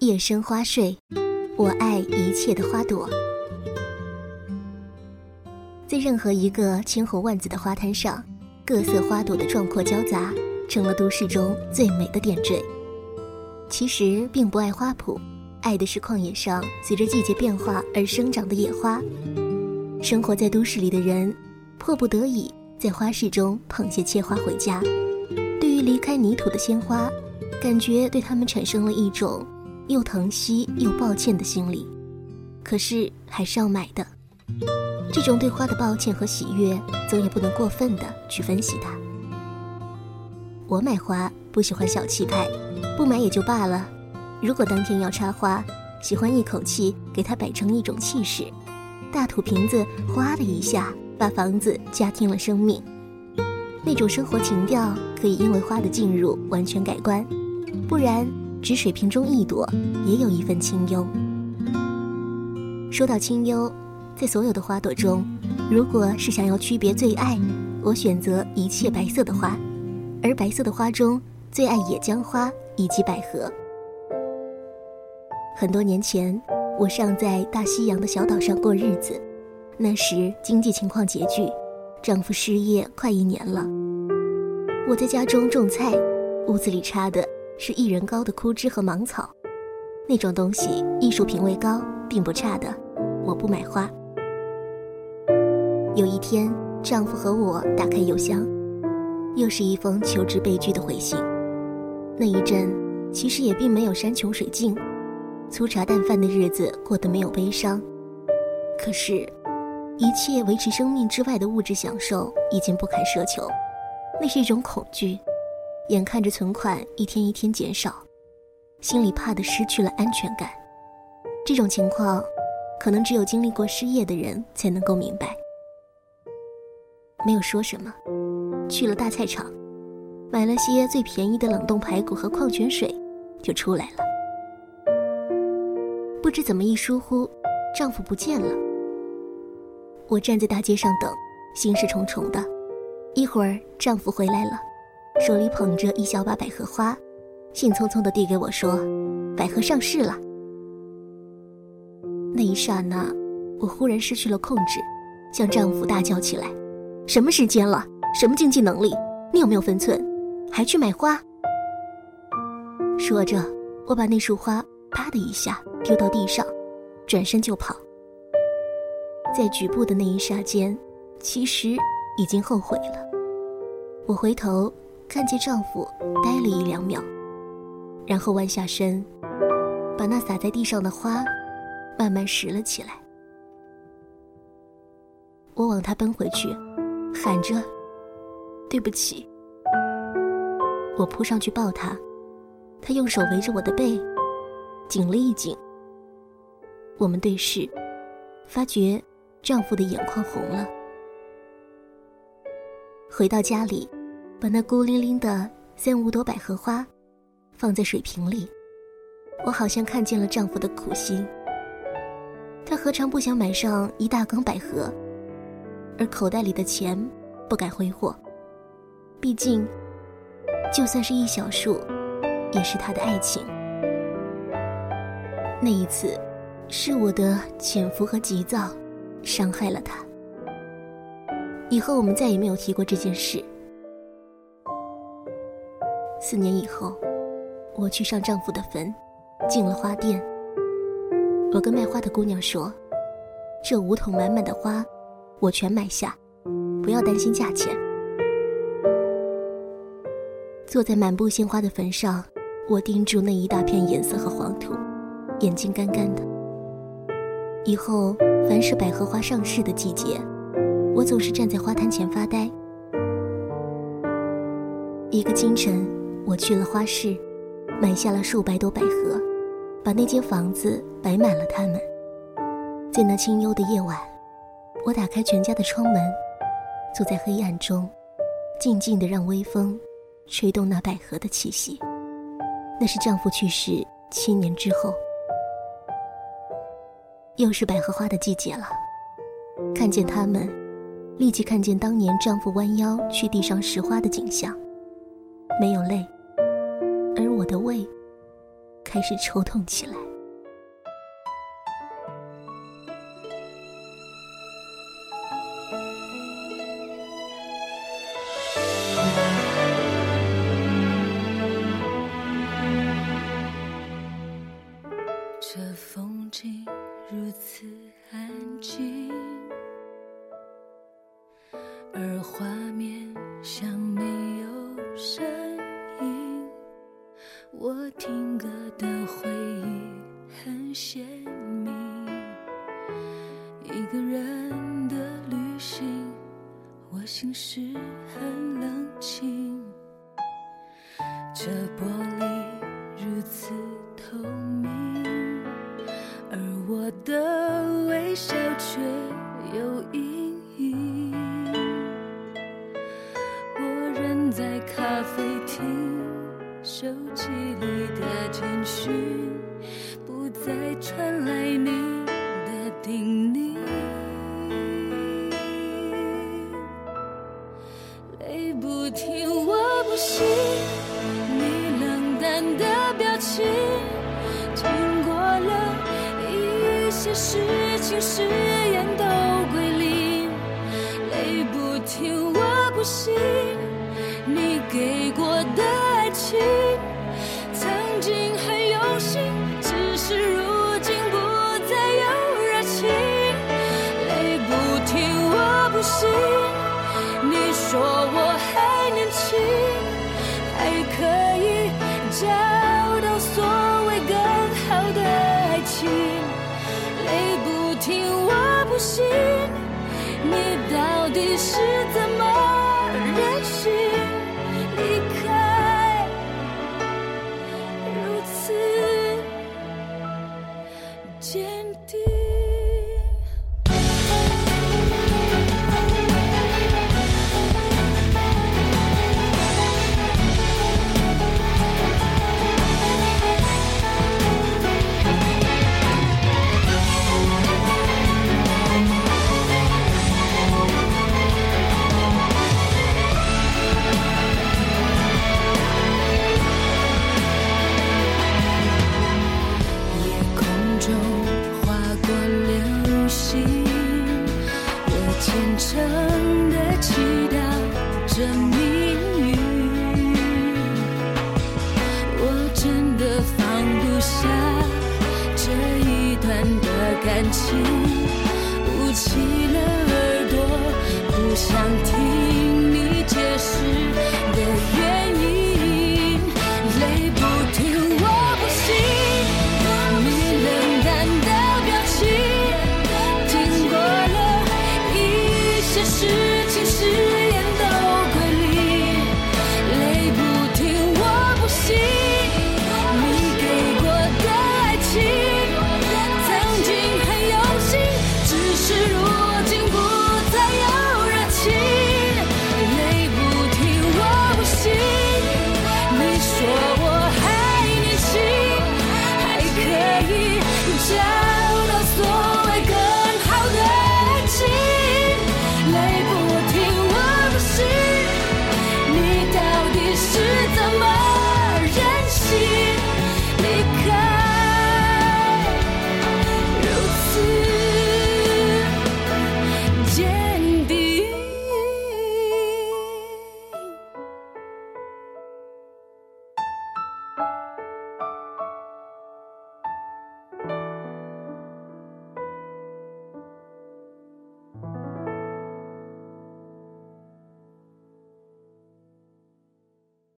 夜深花睡，我爱一切的花朵。在任何一个千红万紫的花滩上，各色花朵的壮阔交杂，成了都市中最美的点缀。其实并不爱花圃，爱的是旷野上随着季节变化而生长的野花。生活在都市里的人，迫不得已在花市中捧些切花回家。对于离开泥土的鲜花，感觉对他们产生了一种又疼惜又抱歉的心理。可是还是要买的。这种对花的抱歉和喜悦，总也不能过分的去分析它。我买花不喜欢小气派，不买也就罢了。如果当天要插花，喜欢一口气给它摆成一种气势。大土瓶子哗的一下，把房子加添了生命。那种生活情调可以因为花的进入完全改观，不然只水瓶中一朵，也有一份清幽。说到清幽。在所有的花朵中，如果是想要区别最爱，我选择一切白色的花，而白色的花中最爱野姜花以及百合。很多年前，我尚在大西洋的小岛上过日子，那时经济情况拮据，丈夫失业快一年了。我在家中种菜，屋子里插的是一人高的枯枝和芒草，那种东西艺术品味高，并不差的。我不买花。有一天，丈夫和我打开邮箱，又是一封求职被拒的回信。那一阵，其实也并没有山穷水尽，粗茶淡饭的日子过得没有悲伤。可是，一切维持生命之外的物质享受已经不堪奢求，那是一种恐惧。眼看着存款一天一天减少，心里怕的失去了安全感。这种情况，可能只有经历过失业的人才能够明白。没有说什么，去了大菜场，买了些最便宜的冷冻排骨和矿泉水，就出来了。不知怎么一疏忽，丈夫不见了。我站在大街上等，心事重重的。一会儿，丈夫回来了，手里捧着一小把百合花，兴匆匆地递给我说：“百合上市了。”那一刹那，我忽然失去了控制，向丈夫大叫起来。什么时间了？什么经济能力？你有没有分寸？还去买花？说着，我把那束花啪的一下丢到地上，转身就跑。在举步的那一刹间，其实已经后悔了。我回头看见丈夫呆了一两秒，然后弯下身，把那洒在地上的花慢慢拾了起来。我往他奔回去。喊着：“对不起。”我扑上去抱他，他用手围着我的背，紧了一紧。我们对视，发觉丈夫的眼眶红了。回到家里，把那孤零零的三五朵百合花放在水瓶里，我好像看见了丈夫的苦心。他何尝不想买上一大缸百合？而口袋里的钱不敢挥霍，毕竟，就算是一小束，也是他的爱情。那一次，是我的潜伏和急躁，伤害了他。以后我们再也没有提过这件事。四年以后，我去上丈夫的坟，进了花店。我跟卖花的姑娘说：“这五桶满满的花。”我全买下，不要担心价钱。坐在满布鲜花的坟上，我盯住那一大片颜色和黄土，眼睛干干的。以后凡是百合花上市的季节，我总是站在花摊前发呆。一个清晨，我去了花市，买下了数百朵百合，把那间房子摆满了它们。在那清幽的夜晚。我打开全家的窗门，坐在黑暗中，静静的让微风吹动那百合的气息。那是丈夫去世七年之后，又是百合花的季节了。看见它们，立即看见当年丈夫弯腰去地上拾花的景象，没有泪，而我的胃开始抽痛起来。我听歌的回忆很鲜明一个人的旅行我心事很冷清这玻璃如此透明而我的微笑却有誓言都归零，泪不停，我不信你给过的爱情曾经很用心，只是如今不再有热情。泪不停，我不信你说我心，你到底是怎感情捂起了耳朵不想听